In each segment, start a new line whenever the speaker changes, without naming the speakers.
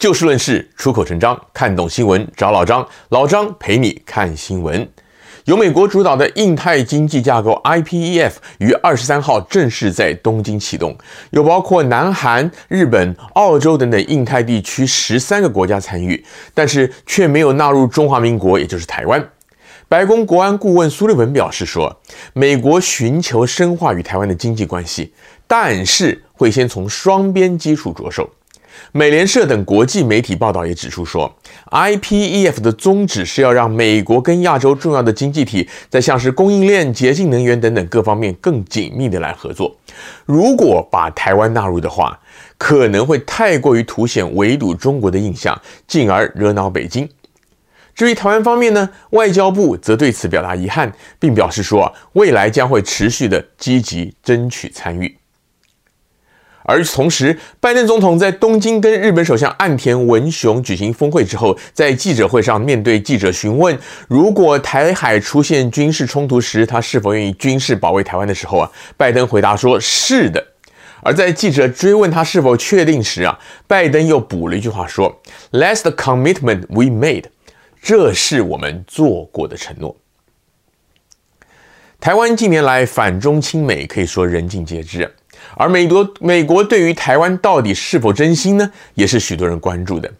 就事论事，出口成章，看懂新闻找老张，老张陪你看新闻。由美国主导的印太经济架构 IPEF 于二十三号正式在东京启动，有包括南韩、日本、澳洲等等印太地区十三个国家参与，但是却没有纳入中华民国，也就是台湾。白宫国安顾问苏利文表示说，美国寻求深化与台湾的经济关系，但是会先从双边基础着手。美联社等国际媒体报道也指出说，IPEF 的宗旨是要让美国跟亚洲重要的经济体在像是供应链、洁净能源等等各方面更紧密的来合作。如果把台湾纳入的话，可能会太过于凸显围堵中国的印象，进而惹恼北京。至于台湾方面呢，外交部则对此表达遗憾，并表示说，未来将会持续的积极争取参与。而同时，拜登总统在东京跟日本首相岸田文雄举行峰会之后，在记者会上面对记者询问，如果台海出现军事冲突时，他是否愿意军事保卫台湾的时候啊，拜登回答说是的。而在记者追问他是否确定时啊，拜登又补了一句话说：“That's the commitment we made。”这是我们做过的承诺。台湾近年来反中亲美，可以说人尽皆知。而美国美国对于台湾到底是否真心呢，也是许多人关注的。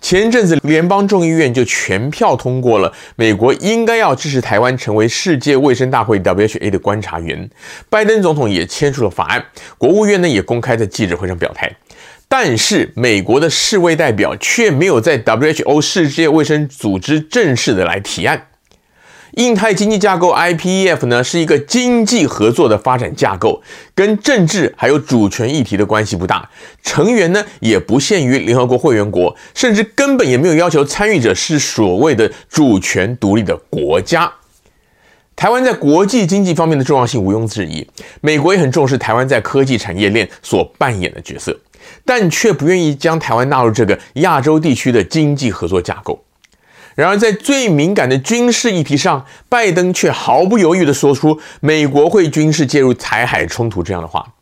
前阵子联邦众议院就全票通过了，美国应该要支持台湾成为世界卫生大会 （WHA） 的观察员。拜登总统也签署了法案，国务院呢也公开在记者会上表态。但是美国的世卫代表却没有在 WHO 世界卫生组织正式的来提案。印太经济架构 IPEF 呢是一个经济合作的发展架构，跟政治还有主权议题的关系不大。成员呢也不限于联合国会员国，甚至根本也没有要求参与者是所谓的主权独立的国家。台湾在国际经济方面的重要性毋庸置疑，美国也很重视台湾在科技产业链所扮演的角色，但却不愿意将台湾纳入这个亚洲地区的经济合作架构。然而，在最敏感的军事议题上，拜登却毫不犹豫地说出美国会军事介入台海冲突这样的话。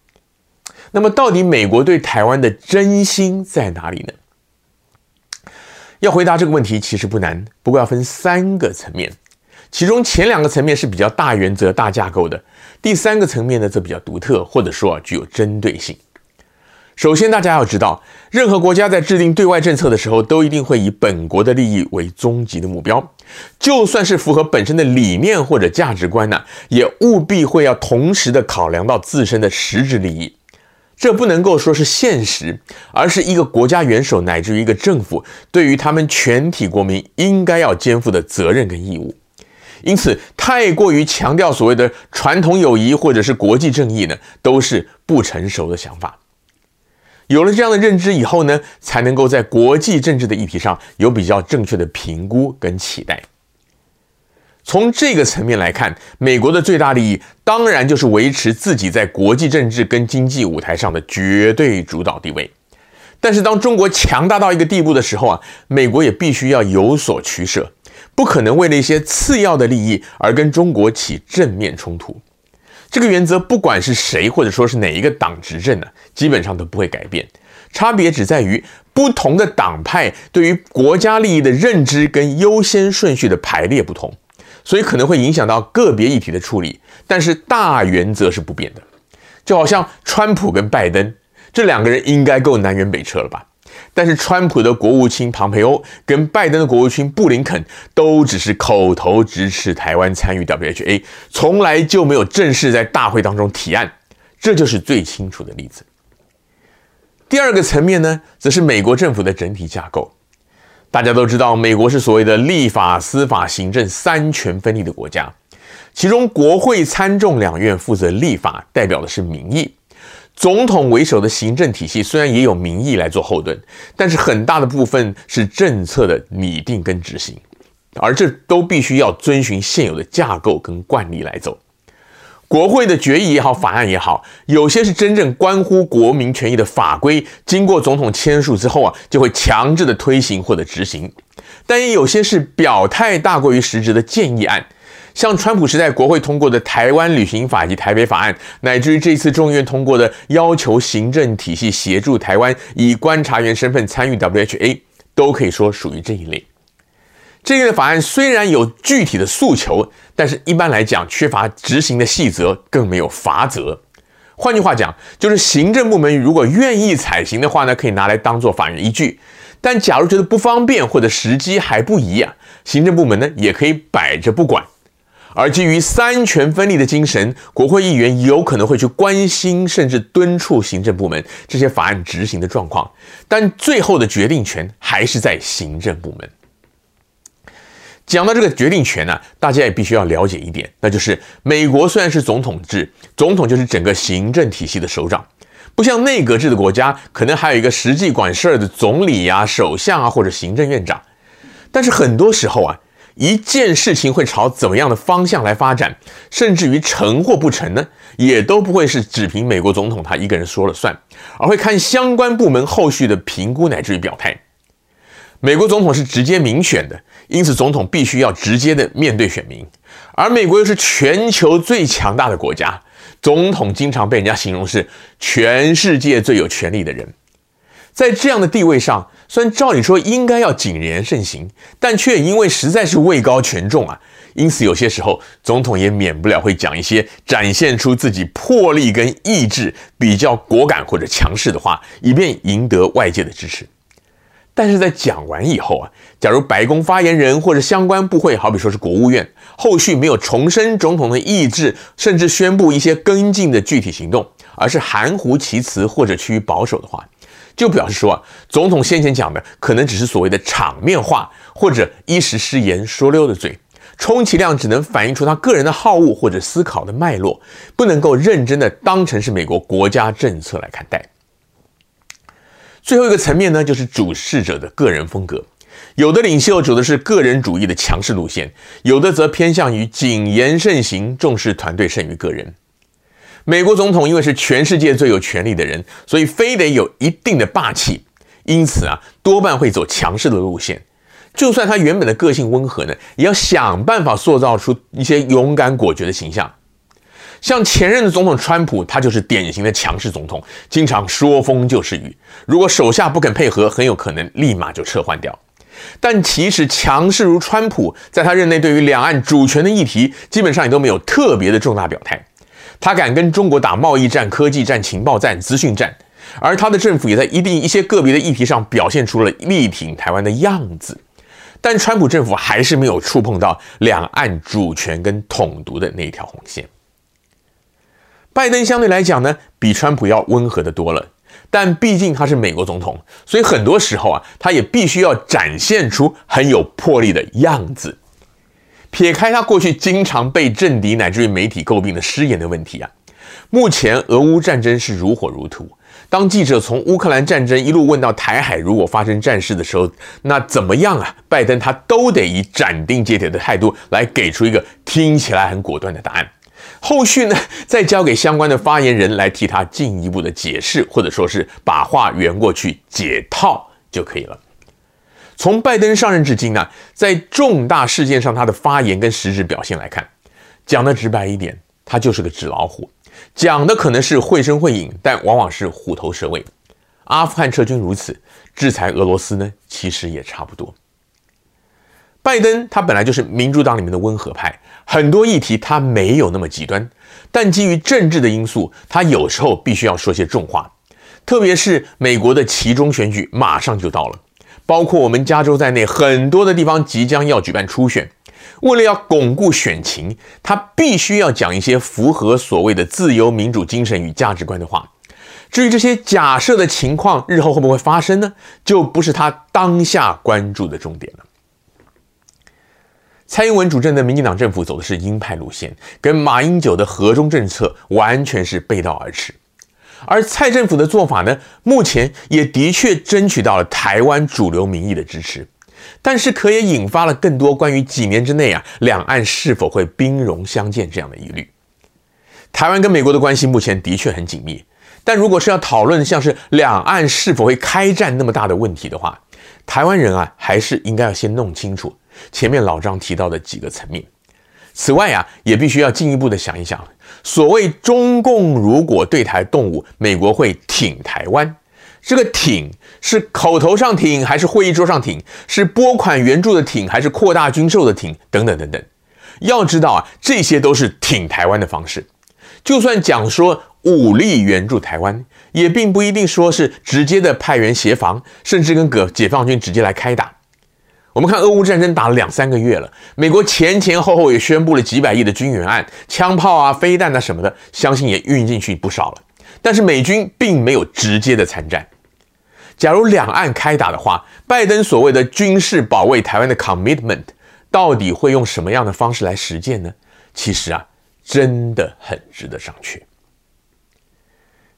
那么，到底美国对台湾的真心在哪里呢？要回答这个问题其实不难，不过要分三个层面，其中前两个层面是比较大原则、大架构的，第三个层面呢则比较独特，或者说具有针对性。首先，大家要知道，任何国家在制定对外政策的时候，都一定会以本国的利益为终极的目标。就算是符合本身的理念或者价值观呢，也务必会要同时的考量到自身的实质利益。这不能够说是现实，而是一个国家元首乃至于一个政府对于他们全体国民应该要肩负的责任跟义务。因此，太过于强调所谓的传统友谊或者是国际正义呢，都是不成熟的想法。有了这样的认知以后呢，才能够在国际政治的议题上有比较正确的评估跟期待。从这个层面来看，美国的最大利益当然就是维持自己在国际政治跟经济舞台上的绝对主导地位。但是当中国强大到一个地步的时候啊，美国也必须要有所取舍，不可能为了一些次要的利益而跟中国起正面冲突。这个原则，不管是谁，或者说是哪一个党执政呢，基本上都不会改变。差别只在于不同的党派对于国家利益的认知跟优先顺序的排列不同，所以可能会影响到个别议题的处理。但是大原则是不变的。就好像川普跟拜登这两个人，应该够南辕北辙了吧？但是，川普的国务卿庞培欧跟拜登的国务卿布林肯都只是口头支持台湾参与 WHA，从来就没有正式在大会当中提案，这就是最清楚的例子。第二个层面呢，则是美国政府的整体架构。大家都知道，美国是所谓的立法、司法、行政三权分立的国家，其中国会参众两院负责立法，代表的是民意。总统为首的行政体系虽然也有民意来做后盾，但是很大的部分是政策的拟定跟执行，而这都必须要遵循现有的架构跟惯例来走。国会的决议也好，法案也好，有些是真正关乎国民权益的法规，经过总统签署之后啊，就会强制的推行或者执行；但也有些是表态大过于实质的建议案。像川普时代国会通过的《台湾旅行法》及《台北法案》，乃至于这次众议院通过的要求行政体系协助台湾以观察员身份参与 WHA，都可以说属于这一类。这类法案虽然有具体的诉求，但是一般来讲缺乏执行的细则，更没有罚则。换句话讲，就是行政部门如果愿意采行的话呢，可以拿来当做法院依据；但假如觉得不方便或者时机还不宜啊，行政部门呢也可以摆着不管。而基于三权分立的精神，国会议员有可能会去关心甚至敦促行政部门这些法案执行的状况，但最后的决定权还是在行政部门。讲到这个决定权呢、大家也必须要了解一点，那就是美国虽然是总统制，总统就是整个行政体系的首长，不像内阁制的国家，可能还有一个实际管事儿的总理啊、首相啊或者行政院长。但是很多时候啊，一件事情会朝怎么样的方向来发展，甚至于成或不成呢，也都不会是只凭美国总统他一个人说了算，而会看相关部门后续的评估乃至于表态。美国总统是直接民选的，因此总统必须要直接的面对选民。而美国又是全球最强大的国家，总统经常被人家形容是全世界最有权力的人。在这样的地位上，虽然照理说应该要谨言慎行，但却因为实在是位高权重啊，因此有些时候总统也免不了会讲一些展现出自己魄力跟意志比较果敢或者强势的话，以便赢得外界的支持。但是在讲完以后啊，假如白宫发言人或者相关部会，好比说是国务院，后续没有重申总统的意志，甚至宣布一些跟进的具体行动，而是含糊其辞或者趋于保守的话，就表示说啊，总统先前讲的可能只是所谓的场面话，或者一时失言说溜的嘴，充其量只能反映出他个人的好恶或者思考的脉络，不能够认真的当成是美国国家政策来看待。最后一个层面呢，就是主事者的个人风格。有的领袖走的是个人主义的强势路线，有的则偏向于谨言慎行，重视团队胜于个人。美国总统因为是全世界最有权力的人，所以非得有一定的霸气，因此啊，多半会走强势的路线。就算他原本的个性温和呢，也要想办法塑造出一些勇敢果决的形象。像前任的总统川普，他就是典型的强势总统，经常说风就是雨。如果手下不肯配合，很有可能立马就撤换掉。但其实强势如川普，在他任内对于两岸主权的议题，基本上也都没有特别的重大表态。他敢跟中国打贸易战、科技战、情报战、资讯战，而他的政府也在一定一些个别的议题上表现出了力挺台湾的样子。但川普政府还是没有触碰到两岸主权跟统独的那条红线。拜登相对来讲呢，比川普要温和的多了，但毕竟他是美国总统，所以很多时候啊，他也必须要展现出很有魄力的样子。撇开他过去经常被政敌乃至于媒体诟病的失言的问题啊，目前俄乌战争是如火如荼。当记者从乌克兰战争一路问到台海如果发生战事的时候，那怎么样啊？拜登他都得以斩钉截铁的态度来给出一个听起来很果断的答案。后续呢，再交给相关的发言人来替他进一步的解释，或者说是把话圆过去解套就可以了。从拜登上任至今呢，在重大事件上他的发言跟实质表现来看，讲得直白一点，他就是个纸老虎，讲的可能是绘声绘影，但往往是虎头蛇尾。阿富汗撤军如此，制裁俄罗斯呢，其实也差不多。拜登他本来就是民主党里面的温和派，很多议题他没有那么极端，但基于政治的因素，他有时候必须要说些重话。特别是美国的期中选举马上就到了，包括我们加州在内很多的地方即将要举办初选，为了要巩固选情，他必须要讲一些符合所谓的自由民主精神与价值观的话。至于这些假设的情况日后会不会发生呢？就不是他当下关注的重点了。蔡英文主政的民进党政府走的是鹰派路线，跟马英九的和中政策完全是背道而驰。而蔡政府的做法呢，目前也的确争取到了台湾主流民意的支持，但是可也引发了更多关于几年之内啊，两岸是否会兵戎相见这样的疑虑。台湾跟美国的关系目前的确很紧密，但如果是要讨论像是两岸是否会开战那么大的问题的话，台湾人啊，还是应该要先弄清楚。前面老张提到的几个层面，此外啊，也必须要进一步的想一想，所谓中共如果对台动武，美国会挺台湾，这个挺是口头上挺，还是会议桌上挺？是拨款援助的挺，还是扩大军售的挺？等等等等。要知道啊，这些都是挺台湾的方式。就算讲说武力援助台湾，也并不一定说是直接的派员协防，甚至跟解解放军直接来开打。我们看俄乌战争打了两三个月了，美国前前后后也宣布了几百亿的军援案，枪炮啊、飞弹啊什么的，相信也运进去不少了。但是美军并没有直接的参战。假如两岸开打的话，拜登所谓的军事保卫台湾的 commitment，到底会用什么样的方式来实践呢？其实啊，真的很值得商榷。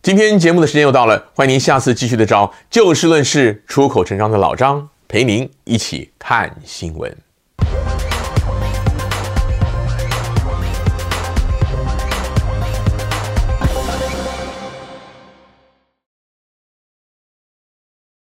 今天节目的时间又到了，欢迎您下次继续的找就事论事、出口成章的老张。陪您一起看新闻。